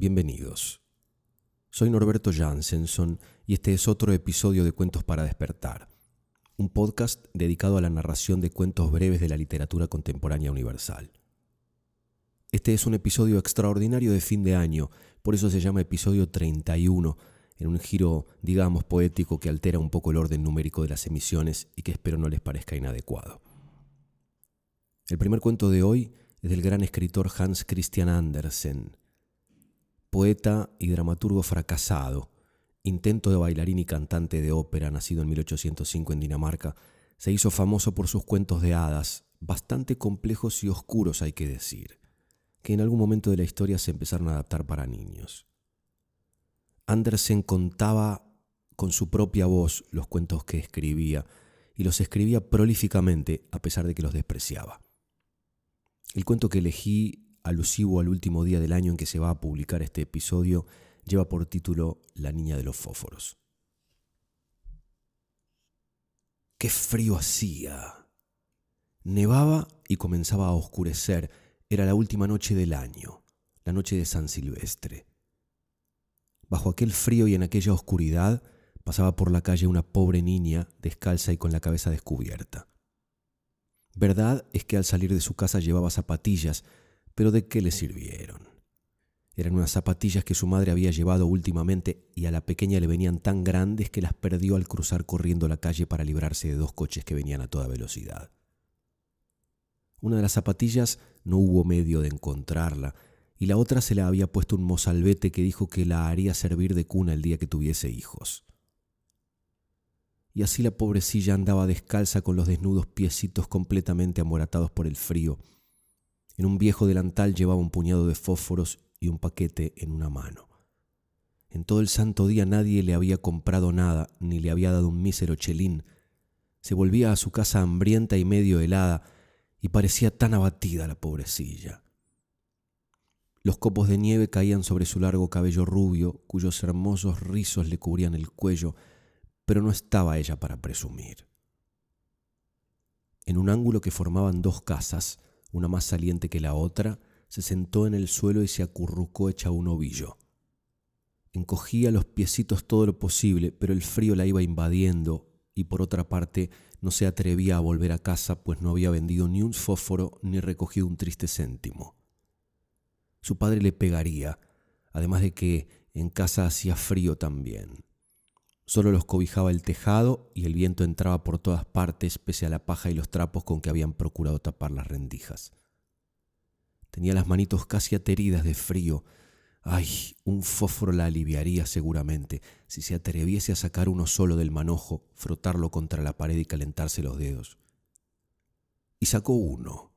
Bienvenidos. Soy Norberto Jansenson y este es otro episodio de Cuentos para despertar, un podcast dedicado a la narración de cuentos breves de la literatura contemporánea universal. Este es un episodio extraordinario de fin de año, por eso se llama episodio 31, en un giro, digamos, poético que altera un poco el orden numérico de las emisiones y que espero no les parezca inadecuado. El primer cuento de hoy es del gran escritor Hans Christian Andersen, poeta y dramaturgo fracasado, intento de bailarín y cantante de ópera, nacido en 1805 en Dinamarca, se hizo famoso por sus cuentos de hadas, bastante complejos y oscuros hay que decir, que en algún momento de la historia se empezaron a adaptar para niños. Andersen contaba con su propia voz los cuentos que escribía, y los escribía prolíficamente a pesar de que los despreciaba. El cuento que elegí alusivo al último día del año en que se va a publicar este episodio, lleva por título La niña de los fósforos. ¡Qué frío hacía! Nevaba y comenzaba a oscurecer. Era la última noche del año, la noche de San Silvestre. Bajo aquel frío y en aquella oscuridad pasaba por la calle una pobre niña descalza y con la cabeza descubierta. Verdad es que al salir de su casa llevaba zapatillas, pero ¿de qué le sirvieron? Eran unas zapatillas que su madre había llevado últimamente y a la pequeña le venían tan grandes que las perdió al cruzar corriendo la calle para librarse de dos coches que venían a toda velocidad. Una de las zapatillas no hubo medio de encontrarla y la otra se la había puesto un mozalbete que dijo que la haría servir de cuna el día que tuviese hijos. Y así la pobrecilla andaba descalza con los desnudos piecitos completamente amoratados por el frío en un viejo delantal llevaba un puñado de fósforos y un paquete en una mano. En todo el santo día nadie le había comprado nada, ni le había dado un mísero chelín. Se volvía a su casa hambrienta y medio helada, y parecía tan abatida la pobrecilla. Los copos de nieve caían sobre su largo cabello rubio, cuyos hermosos rizos le cubrían el cuello, pero no estaba ella para presumir. En un ángulo que formaban dos casas, una más saliente que la otra, se sentó en el suelo y se acurrucó hecha un ovillo. Encogía los piecitos todo lo posible, pero el frío la iba invadiendo y por otra parte no se atrevía a volver a casa pues no había vendido ni un fósforo ni recogido un triste céntimo. Su padre le pegaría, además de que en casa hacía frío también. Solo los cobijaba el tejado y el viento entraba por todas partes pese a la paja y los trapos con que habían procurado tapar las rendijas. Tenía las manitos casi ateridas de frío. Ay, un fósforo la aliviaría seguramente si se atreviese a sacar uno solo del manojo, frotarlo contra la pared y calentarse los dedos. Y sacó uno.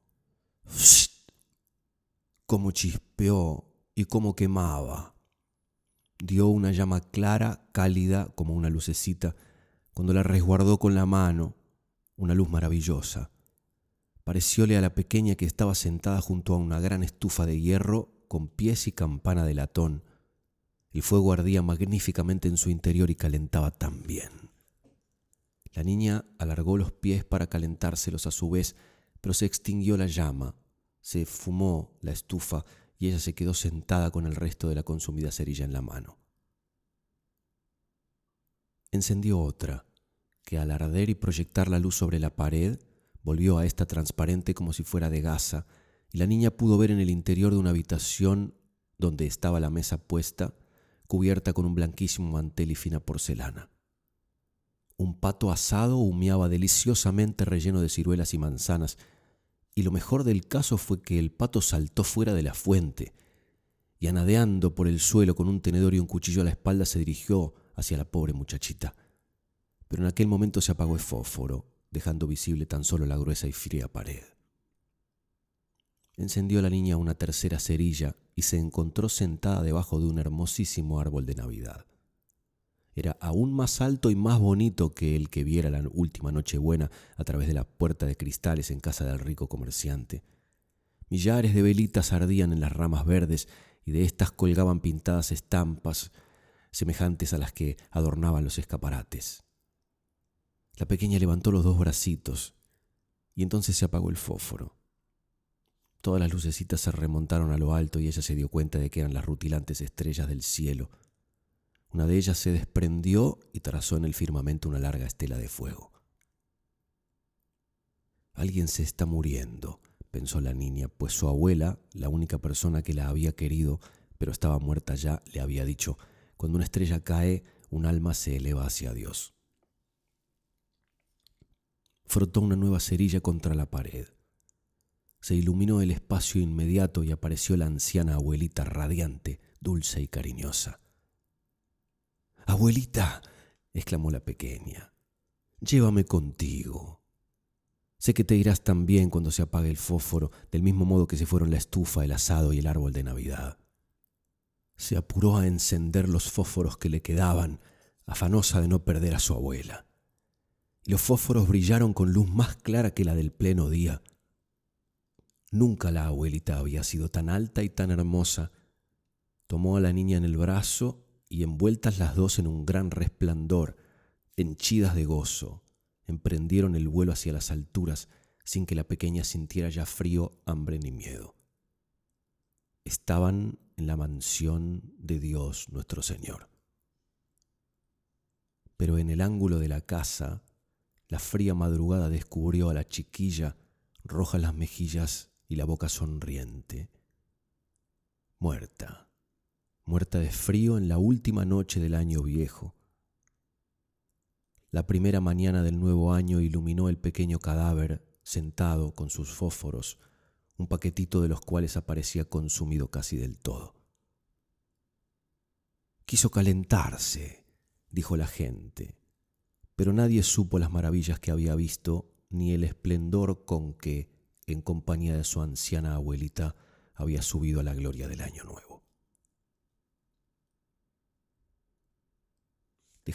¡Fst! Cómo chispeó y cómo quemaba dio una llama clara, cálida como una lucecita, cuando la resguardó con la mano, una luz maravillosa. Parecióle a la pequeña que estaba sentada junto a una gran estufa de hierro con pies y campana de latón. El fuego ardía magníficamente en su interior y calentaba tan bien. La niña alargó los pies para calentárselos a su vez, pero se extinguió la llama, se fumó la estufa y ella se quedó sentada con el resto de la consumida cerilla en la mano. Encendió otra, que al arder y proyectar la luz sobre la pared, volvió a esta transparente como si fuera de gasa, y la niña pudo ver en el interior de una habitación donde estaba la mesa puesta, cubierta con un blanquísimo mantel y fina porcelana. Un pato asado humeaba deliciosamente relleno de ciruelas y manzanas, y lo mejor del caso fue que el pato saltó fuera de la fuente y anadeando por el suelo con un tenedor y un cuchillo a la espalda se dirigió hacia la pobre muchachita. Pero en aquel momento se apagó el fósforo, dejando visible tan solo la gruesa y fría pared. Encendió la niña una tercera cerilla y se encontró sentada debajo de un hermosísimo árbol de Navidad era aún más alto y más bonito que el que viera la última Nochebuena a través de la puerta de cristales en casa del rico comerciante. Millares de velitas ardían en las ramas verdes y de éstas colgaban pintadas estampas semejantes a las que adornaban los escaparates. La pequeña levantó los dos bracitos y entonces se apagó el fósforo. Todas las lucecitas se remontaron a lo alto y ella se dio cuenta de que eran las rutilantes estrellas del cielo. Una de ellas se desprendió y trazó en el firmamento una larga estela de fuego. Alguien se está muriendo, pensó la niña, pues su abuela, la única persona que la había querido, pero estaba muerta ya, le había dicho, cuando una estrella cae, un alma se eleva hacia Dios. Frotó una nueva cerilla contra la pared. Se iluminó el espacio inmediato y apareció la anciana abuelita radiante, dulce y cariñosa. Abuelita, exclamó la pequeña, llévame contigo. Sé que te irás también cuando se apague el fósforo, del mismo modo que se fueron la estufa, el asado y el árbol de Navidad. Se apuró a encender los fósforos que le quedaban, afanosa de no perder a su abuela. Y los fósforos brillaron con luz más clara que la del pleno día. Nunca la abuelita había sido tan alta y tan hermosa. Tomó a la niña en el brazo y envueltas las dos en un gran resplandor, henchidas de gozo, emprendieron el vuelo hacia las alturas sin que la pequeña sintiera ya frío, hambre ni miedo. Estaban en la mansión de Dios nuestro Señor. Pero en el ángulo de la casa, la fría madrugada descubrió a la chiquilla, rojas las mejillas y la boca sonriente, muerta, muerta de frío en la última noche del año viejo. La primera mañana del nuevo año iluminó el pequeño cadáver sentado con sus fósforos, un paquetito de los cuales aparecía consumido casi del todo. Quiso calentarse, dijo la gente, pero nadie supo las maravillas que había visto ni el esplendor con que, en compañía de su anciana abuelita, había subido a la gloria del año nuevo.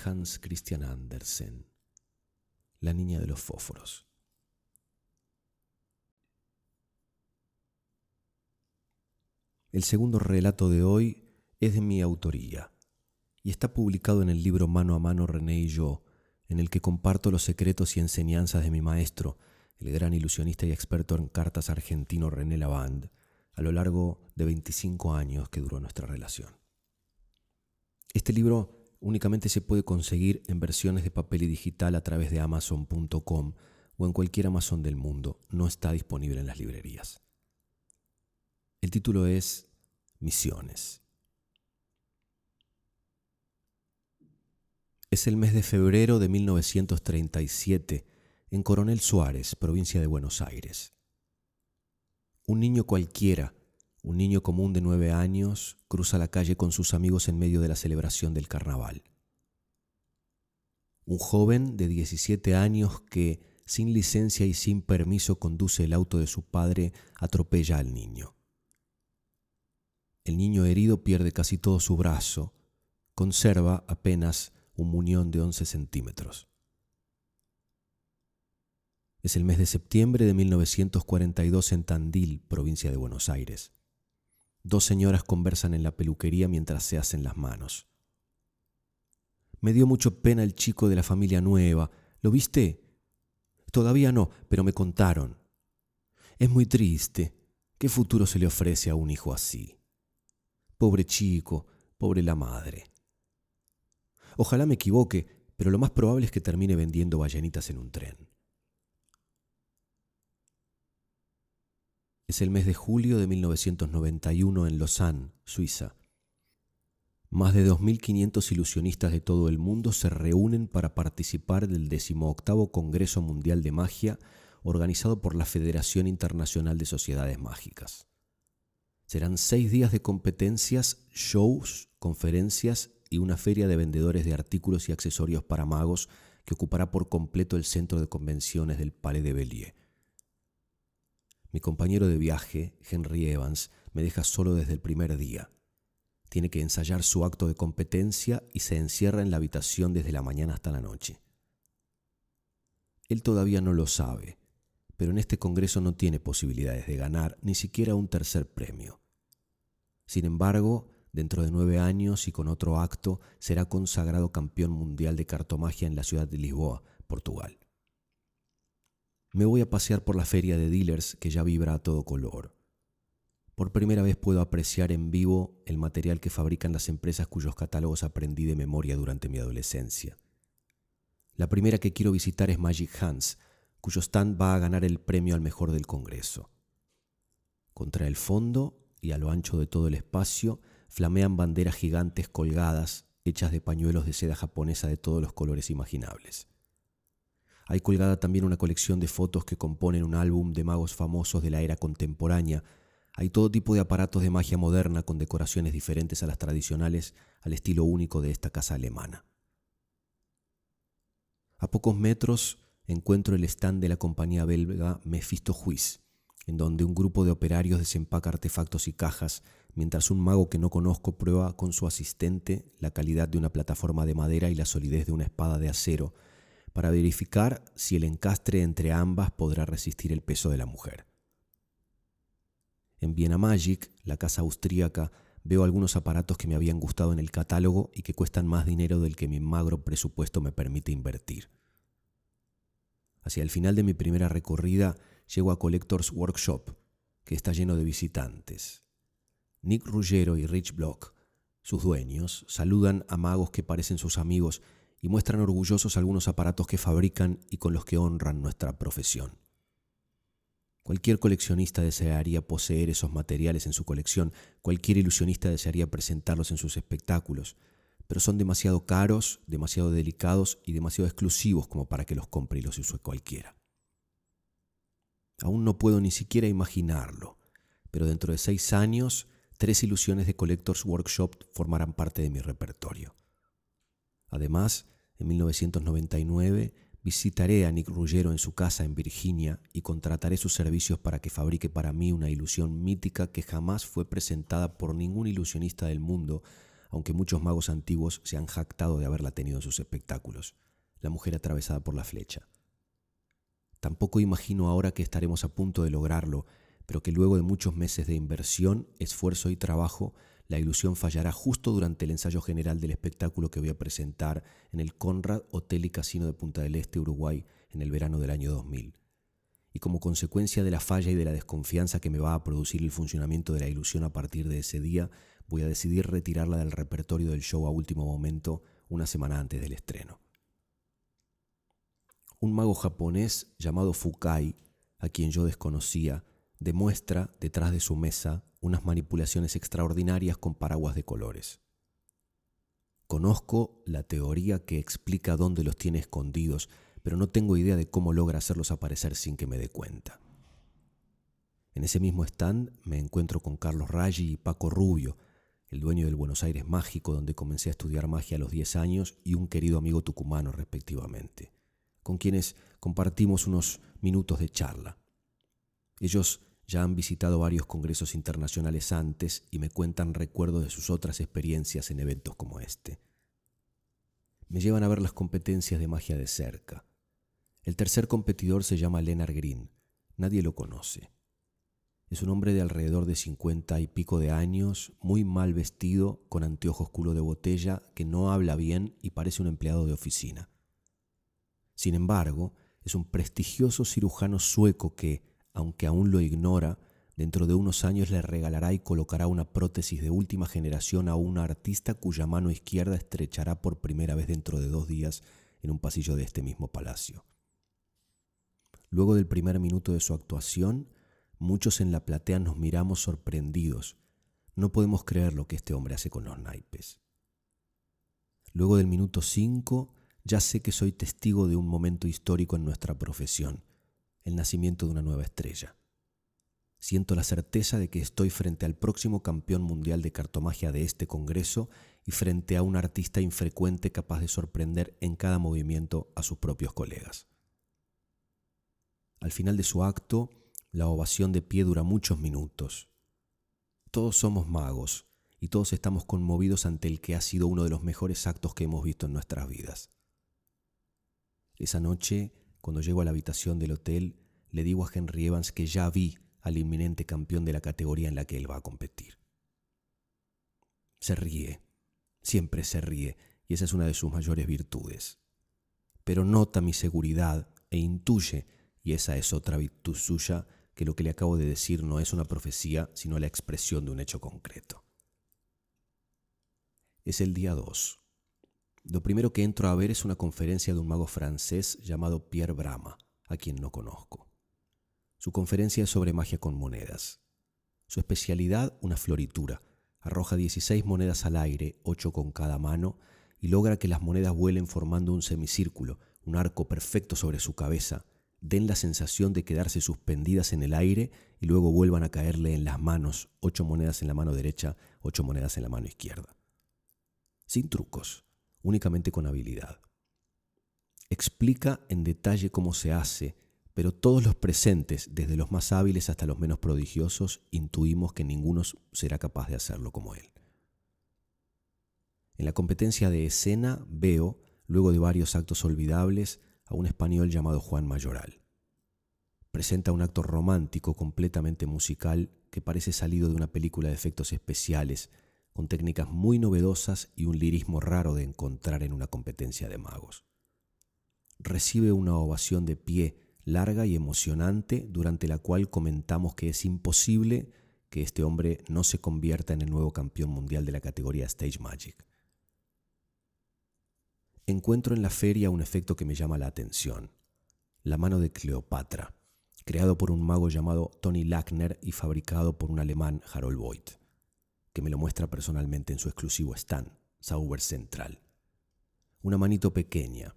Hans Christian Andersen, La niña de los fósforos. El segundo relato de hoy es de mi autoría y está publicado en el libro Mano a Mano René y yo, en el que comparto los secretos y enseñanzas de mi maestro, el gran ilusionista y experto en cartas argentino René Lavand, a lo largo de 25 años que duró nuestra relación. Este libro únicamente se puede conseguir en versiones de papel y digital a través de amazon.com o en cualquier Amazon del mundo, no está disponible en las librerías. El título es Misiones. Es el mes de febrero de 1937 en Coronel Suárez, provincia de Buenos Aires. Un niño cualquiera, un niño común de nueve años, cruza la calle con sus amigos en medio de la celebración del carnaval. Un joven de 17 años que, sin licencia y sin permiso, conduce el auto de su padre, atropella al niño. El niño herido pierde casi todo su brazo, conserva apenas un muñón de 11 centímetros. Es el mes de septiembre de 1942 en Tandil, provincia de Buenos Aires. Dos señoras conversan en la peluquería mientras se hacen las manos. Me dio mucho pena el chico de la familia nueva. ¿Lo viste? Todavía no, pero me contaron. Es muy triste. ¿Qué futuro se le ofrece a un hijo así? Pobre chico, pobre la madre. Ojalá me equivoque, pero lo más probable es que termine vendiendo ballenitas en un tren. Es el mes de julio de 1991 en Lausanne, Suiza. Más de 2.500 ilusionistas de todo el mundo se reúnen para participar del 18 Congreso Mundial de Magia organizado por la Federación Internacional de Sociedades Mágicas. Serán seis días de competencias, shows, conferencias y una feria de vendedores de artículos y accesorios para magos que ocupará por completo el centro de convenciones del Palais de Bellier. Mi compañero de viaje, Henry Evans, me deja solo desde el primer día. Tiene que ensayar su acto de competencia y se encierra en la habitación desde la mañana hasta la noche. Él todavía no lo sabe, pero en este Congreso no tiene posibilidades de ganar ni siquiera un tercer premio. Sin embargo, Dentro de nueve años y con otro acto será consagrado campeón mundial de cartomagia en la ciudad de Lisboa, Portugal. Me voy a pasear por la feria de dealers que ya vibra a todo color. por primera vez puedo apreciar en vivo el material que fabrican las empresas cuyos catálogos aprendí de memoria durante mi adolescencia. La primera que quiero visitar es Magic Hands, cuyo stand va a ganar el premio al mejor del Congreso. Contra el fondo y a lo ancho de todo el espacio flamean banderas gigantes colgadas, hechas de pañuelos de seda japonesa de todos los colores imaginables. Hay colgada también una colección de fotos que componen un álbum de magos famosos de la era contemporánea, hay todo tipo de aparatos de magia moderna con decoraciones diferentes a las tradicionales, al estilo único de esta casa alemana. A pocos metros encuentro el stand de la compañía belga Mephisto Huis, en donde un grupo de operarios desempaca artefactos y cajas, mientras un mago que no conozco prueba con su asistente la calidad de una plataforma de madera y la solidez de una espada de acero, para verificar si el encastre entre ambas podrá resistir el peso de la mujer. En Viena Magic, la casa austríaca, veo algunos aparatos que me habían gustado en el catálogo y que cuestan más dinero del que mi magro presupuesto me permite invertir. Hacia el final de mi primera recorrida llego a Collectors Workshop, que está lleno de visitantes. Nick Ruggero y Rich Block, sus dueños, saludan a magos que parecen sus amigos y muestran orgullosos algunos aparatos que fabrican y con los que honran nuestra profesión. Cualquier coleccionista desearía poseer esos materiales en su colección, cualquier ilusionista desearía presentarlos en sus espectáculos, pero son demasiado caros, demasiado delicados y demasiado exclusivos como para que los compre y los use cualquiera. Aún no puedo ni siquiera imaginarlo, pero dentro de seis años, tres ilusiones de Collectors Workshop formarán parte de mi repertorio. Además, en 1999 Visitaré a Nick Ruggero en su casa en Virginia y contrataré sus servicios para que fabrique para mí una ilusión mítica que jamás fue presentada por ningún ilusionista del mundo, aunque muchos magos antiguos se han jactado de haberla tenido en sus espectáculos, la mujer atravesada por la flecha. Tampoco imagino ahora que estaremos a punto de lograrlo, pero que luego de muchos meses de inversión, esfuerzo y trabajo, la ilusión fallará justo durante el ensayo general del espectáculo que voy a presentar en el Conrad Hotel y Casino de Punta del Este, Uruguay, en el verano del año 2000. Y como consecuencia de la falla y de la desconfianza que me va a producir el funcionamiento de la ilusión a partir de ese día, voy a decidir retirarla del repertorio del show a último momento, una semana antes del estreno. Un mago japonés llamado Fukai, a quien yo desconocía, demuestra detrás de su mesa unas manipulaciones extraordinarias con paraguas de colores. Conozco la teoría que explica dónde los tiene escondidos, pero no tengo idea de cómo logra hacerlos aparecer sin que me dé cuenta. En ese mismo stand me encuentro con Carlos Raggi y Paco Rubio, el dueño del Buenos Aires Mágico, donde comencé a estudiar magia a los 10 años, y un querido amigo tucumano, respectivamente, con quienes compartimos unos minutos de charla. Ellos ya han visitado varios congresos internacionales antes y me cuentan recuerdos de sus otras experiencias en eventos como este. Me llevan a ver las competencias de magia de cerca. El tercer competidor se llama Leonard Green. Nadie lo conoce. Es un hombre de alrededor de cincuenta y pico de años, muy mal vestido, con anteojos culo de botella, que no habla bien y parece un empleado de oficina. Sin embargo, es un prestigioso cirujano sueco que, aunque aún lo ignora, dentro de unos años le regalará y colocará una prótesis de última generación a una artista cuya mano izquierda estrechará por primera vez dentro de dos días en un pasillo de este mismo palacio. Luego del primer minuto de su actuación, muchos en la platea nos miramos sorprendidos. No podemos creer lo que este hombre hace con los naipes. Luego del minuto cinco, ya sé que soy testigo de un momento histórico en nuestra profesión el nacimiento de una nueva estrella. Siento la certeza de que estoy frente al próximo campeón mundial de cartomagia de este Congreso y frente a un artista infrecuente capaz de sorprender en cada movimiento a sus propios colegas. Al final de su acto, la ovación de pie dura muchos minutos. Todos somos magos y todos estamos conmovidos ante el que ha sido uno de los mejores actos que hemos visto en nuestras vidas. Esa noche cuando llego a la habitación del hotel, le digo a Henry Evans que ya vi al inminente campeón de la categoría en la que él va a competir. Se ríe, siempre se ríe, y esa es una de sus mayores virtudes. Pero nota mi seguridad e intuye, y esa es otra virtud suya, que lo que le acabo de decir no es una profecía, sino la expresión de un hecho concreto. Es el día 2. Lo primero que entro a ver es una conferencia de un mago francés llamado Pierre Brama, a quien no conozco. Su conferencia es sobre magia con monedas. Su especialidad, una floritura. Arroja 16 monedas al aire, 8 con cada mano, y logra que las monedas vuelen formando un semicírculo, un arco perfecto sobre su cabeza, den la sensación de quedarse suspendidas en el aire y luego vuelvan a caerle en las manos, ocho monedas en la mano derecha, ocho monedas en la mano izquierda. Sin trucos, únicamente con habilidad. Explica en detalle cómo se hace, pero todos los presentes, desde los más hábiles hasta los menos prodigiosos, intuimos que ninguno será capaz de hacerlo como él. En la competencia de escena veo, luego de varios actos olvidables, a un español llamado Juan Mayoral. Presenta un acto romántico completamente musical que parece salido de una película de efectos especiales, con técnicas muy novedosas y un lirismo raro de encontrar en una competencia de magos. Recibe una ovación de pie larga y emocionante durante la cual comentamos que es imposible que este hombre no se convierta en el nuevo campeón mundial de la categoría Stage Magic encuentro en la feria un efecto que me llama la atención. La mano de Cleopatra, creado por un mago llamado Tony Lackner y fabricado por un alemán Harold Voigt, que me lo muestra personalmente en su exclusivo stand, Sauber Central. Una manito pequeña,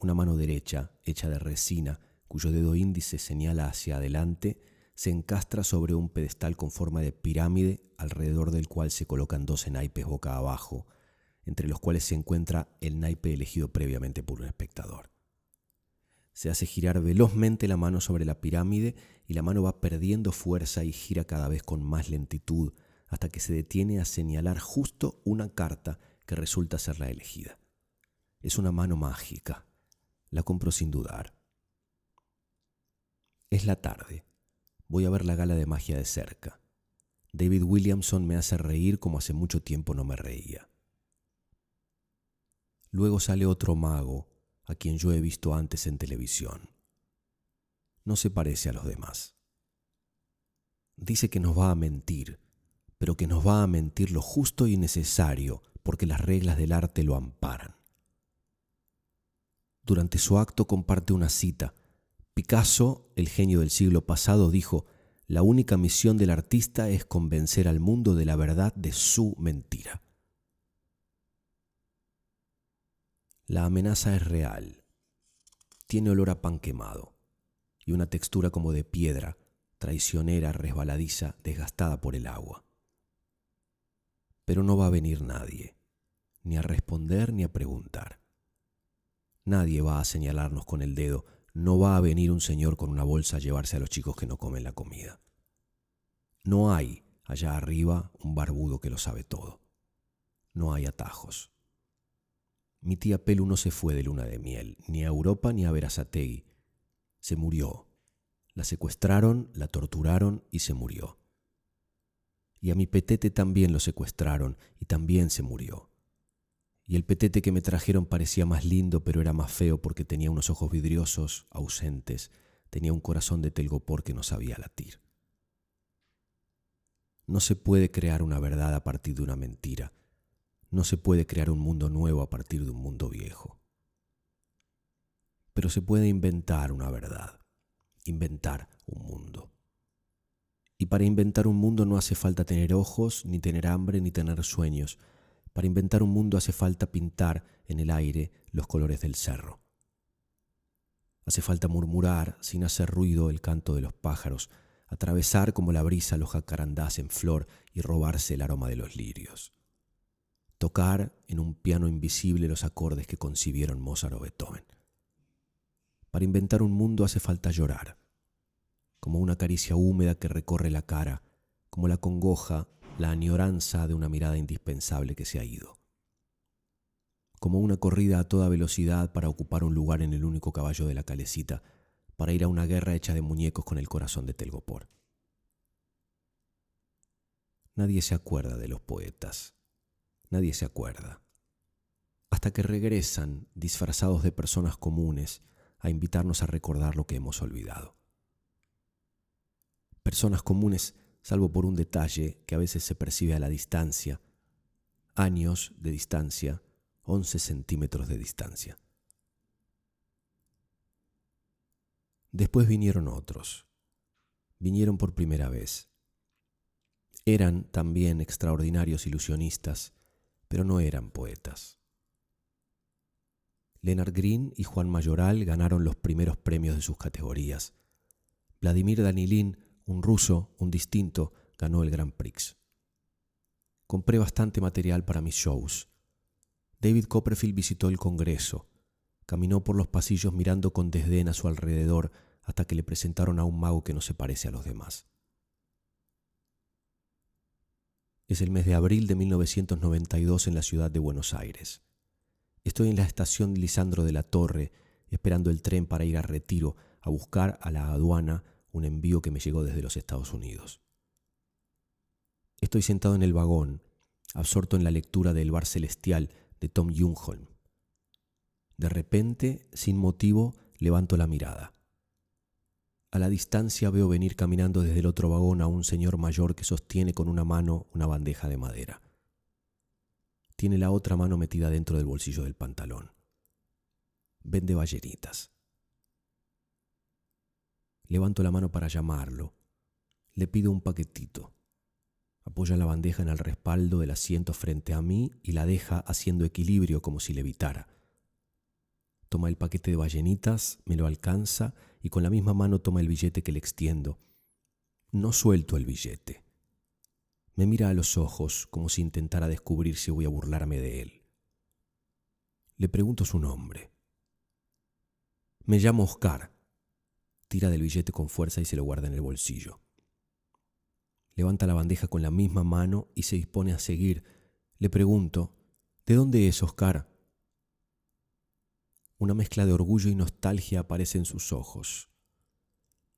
una mano derecha hecha de resina, cuyo dedo índice señala hacia adelante, se encastra sobre un pedestal con forma de pirámide alrededor del cual se colocan dos naipes boca abajo, entre los cuales se encuentra el naipe elegido previamente por un espectador. Se hace girar velozmente la mano sobre la pirámide y la mano va perdiendo fuerza y gira cada vez con más lentitud hasta que se detiene a señalar justo una carta que resulta ser la elegida. Es una mano mágica. La compro sin dudar. Es la tarde. Voy a ver la gala de magia de cerca. David Williamson me hace reír como hace mucho tiempo no me reía. Luego sale otro mago, a quien yo he visto antes en televisión. No se parece a los demás. Dice que nos va a mentir, pero que nos va a mentir lo justo y necesario, porque las reglas del arte lo amparan. Durante su acto comparte una cita. Picasso, el genio del siglo pasado, dijo, la única misión del artista es convencer al mundo de la verdad de su mentira. La amenaza es real. Tiene olor a pan quemado y una textura como de piedra, traicionera, resbaladiza, desgastada por el agua. Pero no va a venir nadie, ni a responder ni a preguntar. Nadie va a señalarnos con el dedo, no va a venir un señor con una bolsa a llevarse a los chicos que no comen la comida. No hay allá arriba un barbudo que lo sabe todo. No hay atajos. Mi tía Pelu no se fue de luna de miel, ni a Europa ni a Verazategui. Se murió. La secuestraron, la torturaron y se murió. Y a mi petete también lo secuestraron y también se murió. Y el petete que me trajeron parecía más lindo, pero era más feo porque tenía unos ojos vidriosos, ausentes, tenía un corazón de telgopor que no sabía latir. No se puede crear una verdad a partir de una mentira. No se puede crear un mundo nuevo a partir de un mundo viejo. Pero se puede inventar una verdad, inventar un mundo. Y para inventar un mundo no hace falta tener ojos, ni tener hambre, ni tener sueños. Para inventar un mundo hace falta pintar en el aire los colores del cerro. Hace falta murmurar sin hacer ruido el canto de los pájaros, atravesar como la brisa los jacarandás en flor y robarse el aroma de los lirios tocar en un piano invisible los acordes que concibieron Mozart o Beethoven. Para inventar un mundo hace falta llorar, como una caricia húmeda que recorre la cara, como la congoja, la añoranza de una mirada indispensable que se ha ido, como una corrida a toda velocidad para ocupar un lugar en el único caballo de la calecita, para ir a una guerra hecha de muñecos con el corazón de Telgopor. Nadie se acuerda de los poetas nadie se acuerda. Hasta que regresan disfrazados de personas comunes a invitarnos a recordar lo que hemos olvidado. Personas comunes, salvo por un detalle que a veces se percibe a la distancia, años de distancia, 11 centímetros de distancia. Después vinieron otros. Vinieron por primera vez. Eran también extraordinarios ilusionistas, pero no eran poetas. Leonard Green y Juan Mayoral ganaron los primeros premios de sus categorías. Vladimir Danilin, un ruso, un distinto, ganó el Grand Prix. Compré bastante material para mis shows. David Copperfield visitó el Congreso. Caminó por los pasillos mirando con desdén a su alrededor hasta que le presentaron a un mago que no se parece a los demás. Es el mes de abril de 1992 en la ciudad de Buenos Aires. Estoy en la estación Lisandro de la Torre, esperando el tren para ir a Retiro a buscar a la aduana un envío que me llegó desde los Estados Unidos. Estoy sentado en el vagón, absorto en la lectura del Bar Celestial de Tom Jungholm. De repente, sin motivo, levanto la mirada. A la distancia veo venir caminando desde el otro vagón a un señor mayor que sostiene con una mano una bandeja de madera. Tiene la otra mano metida dentro del bolsillo del pantalón. Vende balleritas. Levanto la mano para llamarlo. Le pido un paquetito. Apoya la bandeja en el respaldo del asiento frente a mí y la deja haciendo equilibrio como si levitara. Toma el paquete de ballenitas, me lo alcanza y con la misma mano toma el billete que le extiendo. No suelto el billete. Me mira a los ojos como si intentara descubrir si voy a burlarme de él. Le pregunto su nombre. Me llamo Oscar. Tira del billete con fuerza y se lo guarda en el bolsillo. Levanta la bandeja con la misma mano y se dispone a seguir. Le pregunto, ¿de dónde es Oscar? Una mezcla de orgullo y nostalgia aparece en sus ojos.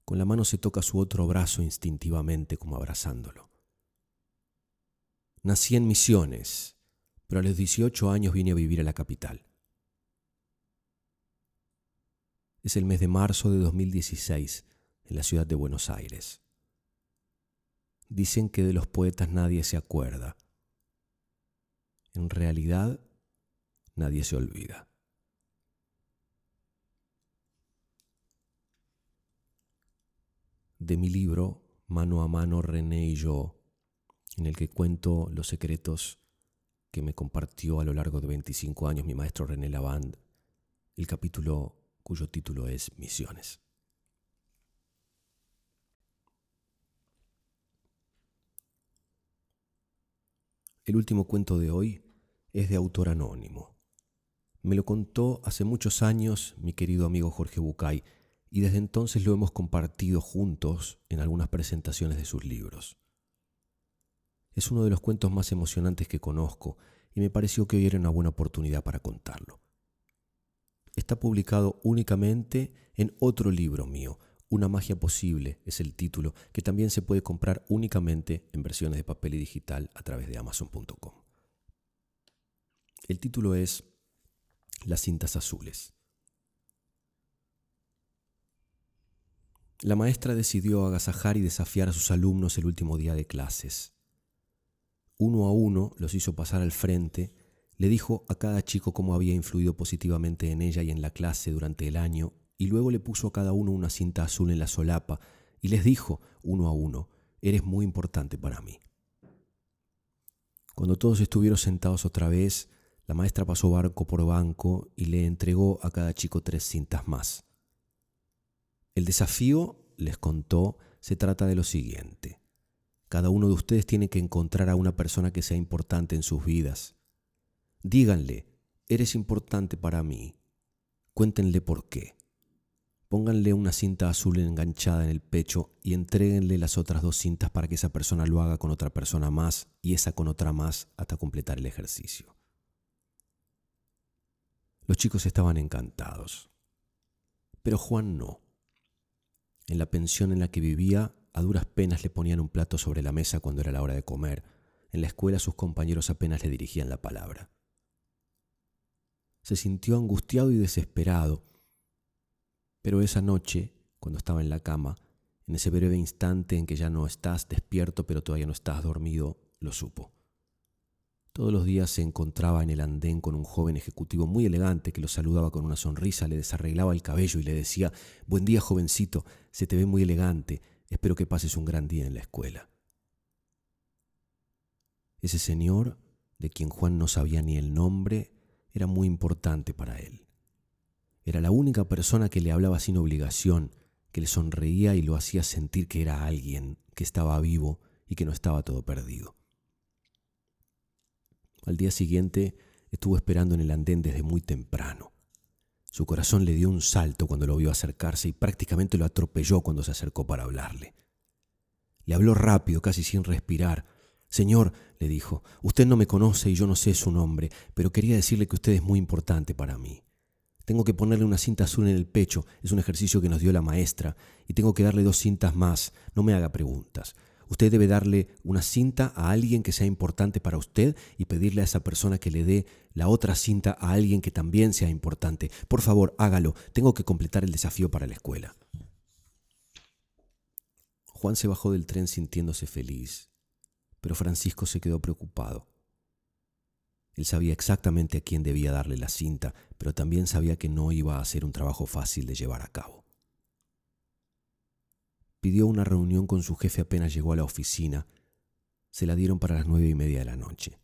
Con la mano se toca su otro brazo instintivamente como abrazándolo. Nací en Misiones, pero a los 18 años vine a vivir a la capital. Es el mes de marzo de 2016 en la ciudad de Buenos Aires. Dicen que de los poetas nadie se acuerda. En realidad, nadie se olvida. de mi libro Mano a Mano René y yo, en el que cuento los secretos que me compartió a lo largo de 25 años mi maestro René Lavand, el capítulo cuyo título es Misiones. El último cuento de hoy es de autor anónimo. Me lo contó hace muchos años mi querido amigo Jorge Bucay, y desde entonces lo hemos compartido juntos en algunas presentaciones de sus libros. Es uno de los cuentos más emocionantes que conozco y me pareció que hoy era una buena oportunidad para contarlo. Está publicado únicamente en otro libro mío, Una magia posible es el título, que también se puede comprar únicamente en versiones de papel y digital a través de amazon.com. El título es Las cintas azules. La maestra decidió agasajar y desafiar a sus alumnos el último día de clases. Uno a uno los hizo pasar al frente, le dijo a cada chico cómo había influido positivamente en ella y en la clase durante el año, y luego le puso a cada uno una cinta azul en la solapa, y les dijo, uno a uno, eres muy importante para mí. Cuando todos estuvieron sentados otra vez, la maestra pasó banco por banco y le entregó a cada chico tres cintas más. El desafío, les contó, se trata de lo siguiente. Cada uno de ustedes tiene que encontrar a una persona que sea importante en sus vidas. Díganle, eres importante para mí. Cuéntenle por qué. Pónganle una cinta azul enganchada en el pecho y entréguenle las otras dos cintas para que esa persona lo haga con otra persona más y esa con otra más hasta completar el ejercicio. Los chicos estaban encantados. Pero Juan no. En la pensión en la que vivía, a duras penas le ponían un plato sobre la mesa cuando era la hora de comer. En la escuela sus compañeros apenas le dirigían la palabra. Se sintió angustiado y desesperado. Pero esa noche, cuando estaba en la cama, En ese breve instante en que ya no estás despierto pero todavía no estás dormido, lo supo. Todos los días se encontraba en el andén con un joven ejecutivo muy elegante que lo saludaba con una sonrisa, le desarreglaba el cabello y le decía, Buen día jovencito, se te ve muy elegante, espero que pases un gran día en la escuela. Ese señor, de quien Juan no sabía ni el nombre, era muy importante para él. Era la única persona que le hablaba sin obligación, que le sonreía y lo hacía sentir que era alguien, que estaba vivo y que no estaba todo perdido. Al día siguiente estuvo esperando en el andén desde muy temprano. Su corazón le dio un salto cuando lo vio acercarse y prácticamente lo atropelló cuando se acercó para hablarle. Le habló rápido, casi sin respirar. Señor, le dijo, usted no me conoce y yo no sé su nombre, pero quería decirle que usted es muy importante para mí. Tengo que ponerle una cinta azul en el pecho, es un ejercicio que nos dio la maestra, y tengo que darle dos cintas más, no me haga preguntas. Usted debe darle una cinta a alguien que sea importante para usted y pedirle a esa persona que le dé la otra cinta a alguien que también sea importante. Por favor, hágalo. Tengo que completar el desafío para la escuela. Juan se bajó del tren sintiéndose feliz, pero Francisco se quedó preocupado. Él sabía exactamente a quién debía darle la cinta, pero también sabía que no iba a ser un trabajo fácil de llevar a cabo. Pidió una reunión con su jefe apenas llegó a la oficina. Se la dieron para las nueve y media de la noche.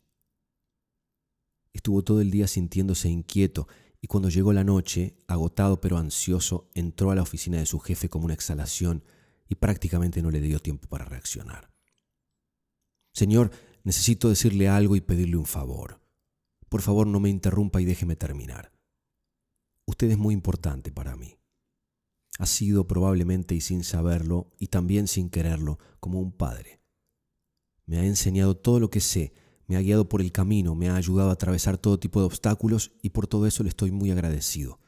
Estuvo todo el día sintiéndose inquieto y cuando llegó la noche, agotado pero ansioso, entró a la oficina de su jefe como una exhalación y prácticamente no le dio tiempo para reaccionar. Señor, necesito decirle algo y pedirle un favor. Por favor, no me interrumpa y déjeme terminar. Usted es muy importante para mí ha sido probablemente y sin saberlo, y también sin quererlo, como un padre. Me ha enseñado todo lo que sé, me ha guiado por el camino, me ha ayudado a atravesar todo tipo de obstáculos y por todo eso le estoy muy agradecido.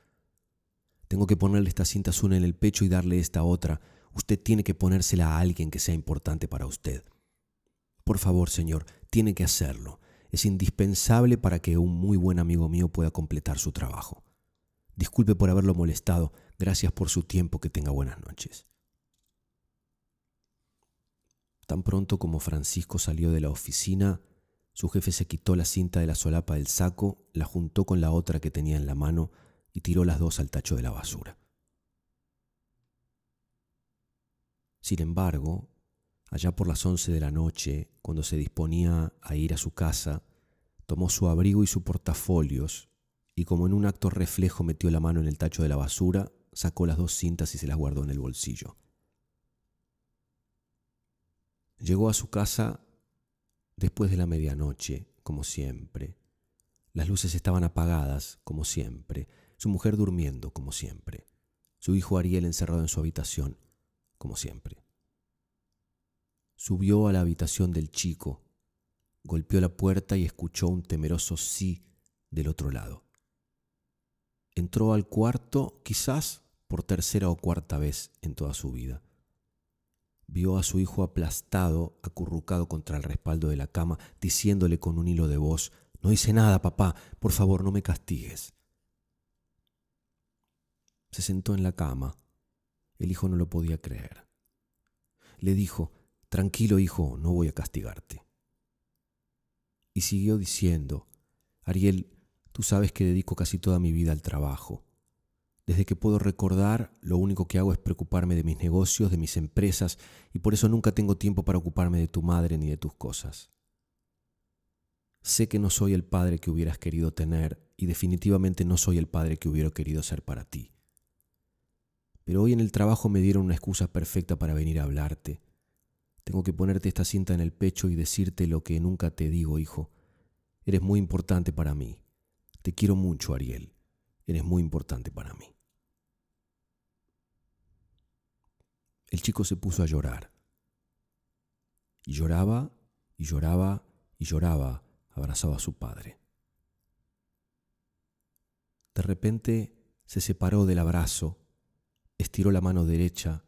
Tengo que ponerle esta cinta azul en el pecho y darle esta otra. Usted tiene que ponérsela a alguien que sea importante para usted. Por favor, señor, tiene que hacerlo. Es indispensable para que un muy buen amigo mío pueda completar su trabajo. Disculpe por haberlo molestado, Gracias por su tiempo, que tenga buenas noches. Tan pronto como Francisco salió de la oficina, su jefe se quitó la cinta de la solapa del saco, la juntó con la otra que tenía en la mano y tiró las dos al tacho de la basura. Sin embargo, allá por las once de la noche, cuando se disponía a ir a su casa, tomó su abrigo y su portafolios y como en un acto reflejo metió la mano en el tacho de la basura sacó las dos cintas y se las guardó en el bolsillo. Llegó a su casa después de la medianoche, como siempre. Las luces estaban apagadas, como siempre. Su mujer durmiendo, como siempre. Su hijo Ariel encerrado en su habitación, como siempre. Subió a la habitación del chico, golpeó la puerta y escuchó un temeroso sí del otro lado. Entró al cuarto, quizás por tercera o cuarta vez en toda su vida. Vio a su hijo aplastado, acurrucado contra el respaldo de la cama, diciéndole con un hilo de voz, No hice nada, papá, por favor, no me castigues. Se sentó en la cama. El hijo no lo podía creer. Le dijo, Tranquilo, hijo, no voy a castigarte. Y siguió diciendo, Ariel, tú sabes que dedico casi toda mi vida al trabajo. Desde que puedo recordar, lo único que hago es preocuparme de mis negocios, de mis empresas, y por eso nunca tengo tiempo para ocuparme de tu madre ni de tus cosas. Sé que no soy el padre que hubieras querido tener, y definitivamente no soy el padre que hubiera querido ser para ti. Pero hoy en el trabajo me dieron una excusa perfecta para venir a hablarte. Tengo que ponerte esta cinta en el pecho y decirte lo que nunca te digo, hijo. Eres muy importante para mí. Te quiero mucho, Ariel. Eres muy importante para mí. el chico se puso a llorar. Y lloraba, y lloraba, y lloraba, abrazaba a su padre. De repente se separó del abrazo, estiró la mano derecha,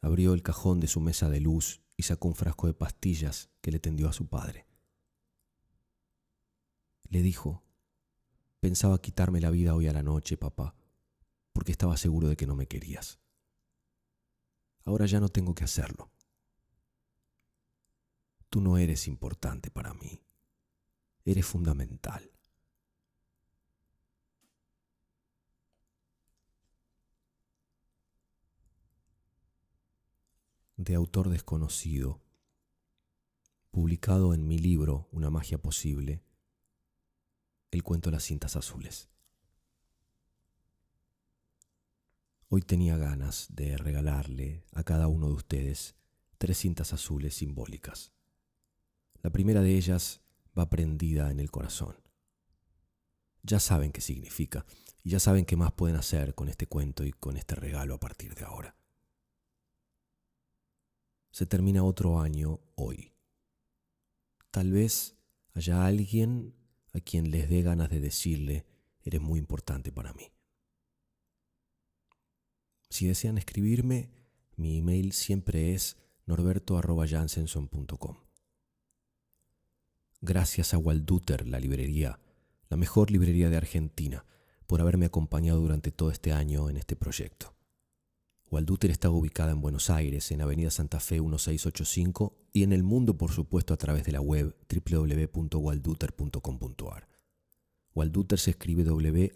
abrió el cajón de su mesa de luz y sacó un frasco de pastillas que le tendió a su padre. Le dijo, pensaba quitarme la vida hoy a la noche, papá, porque estaba seguro de que no me querías. Ahora ya no tengo que hacerlo. Tú no eres importante para mí. Eres fundamental. De autor desconocido, publicado en mi libro Una magia posible, el cuento Las cintas azules. Hoy tenía ganas de regalarle a cada uno de ustedes tres cintas azules simbólicas. La primera de ellas va prendida en el corazón. Ya saben qué significa y ya saben qué más pueden hacer con este cuento y con este regalo a partir de ahora. Se termina otro año hoy. Tal vez haya alguien a quien les dé ganas de decirle, eres muy importante para mí. Si desean escribirme, mi email siempre es norberto.jansenson.com. Gracias a Walduter, la librería, la mejor librería de Argentina, por haberme acompañado durante todo este año en este proyecto. Walduter está ubicada en Buenos Aires, en Avenida Santa Fe 1685 y en el mundo, por supuesto, a través de la web www.walduter.com.ar. Walduter se escribe W-A-L-D-H-U-T-E-R,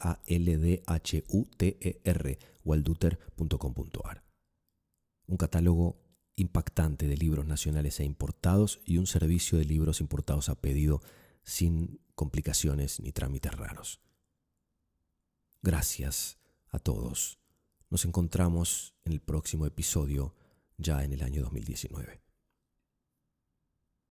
walduter.com.ar. Un catálogo impactante de libros nacionales e importados y un servicio de libros importados a pedido sin complicaciones ni trámites raros. Gracias a todos. Nos encontramos en el próximo episodio ya en el año 2019.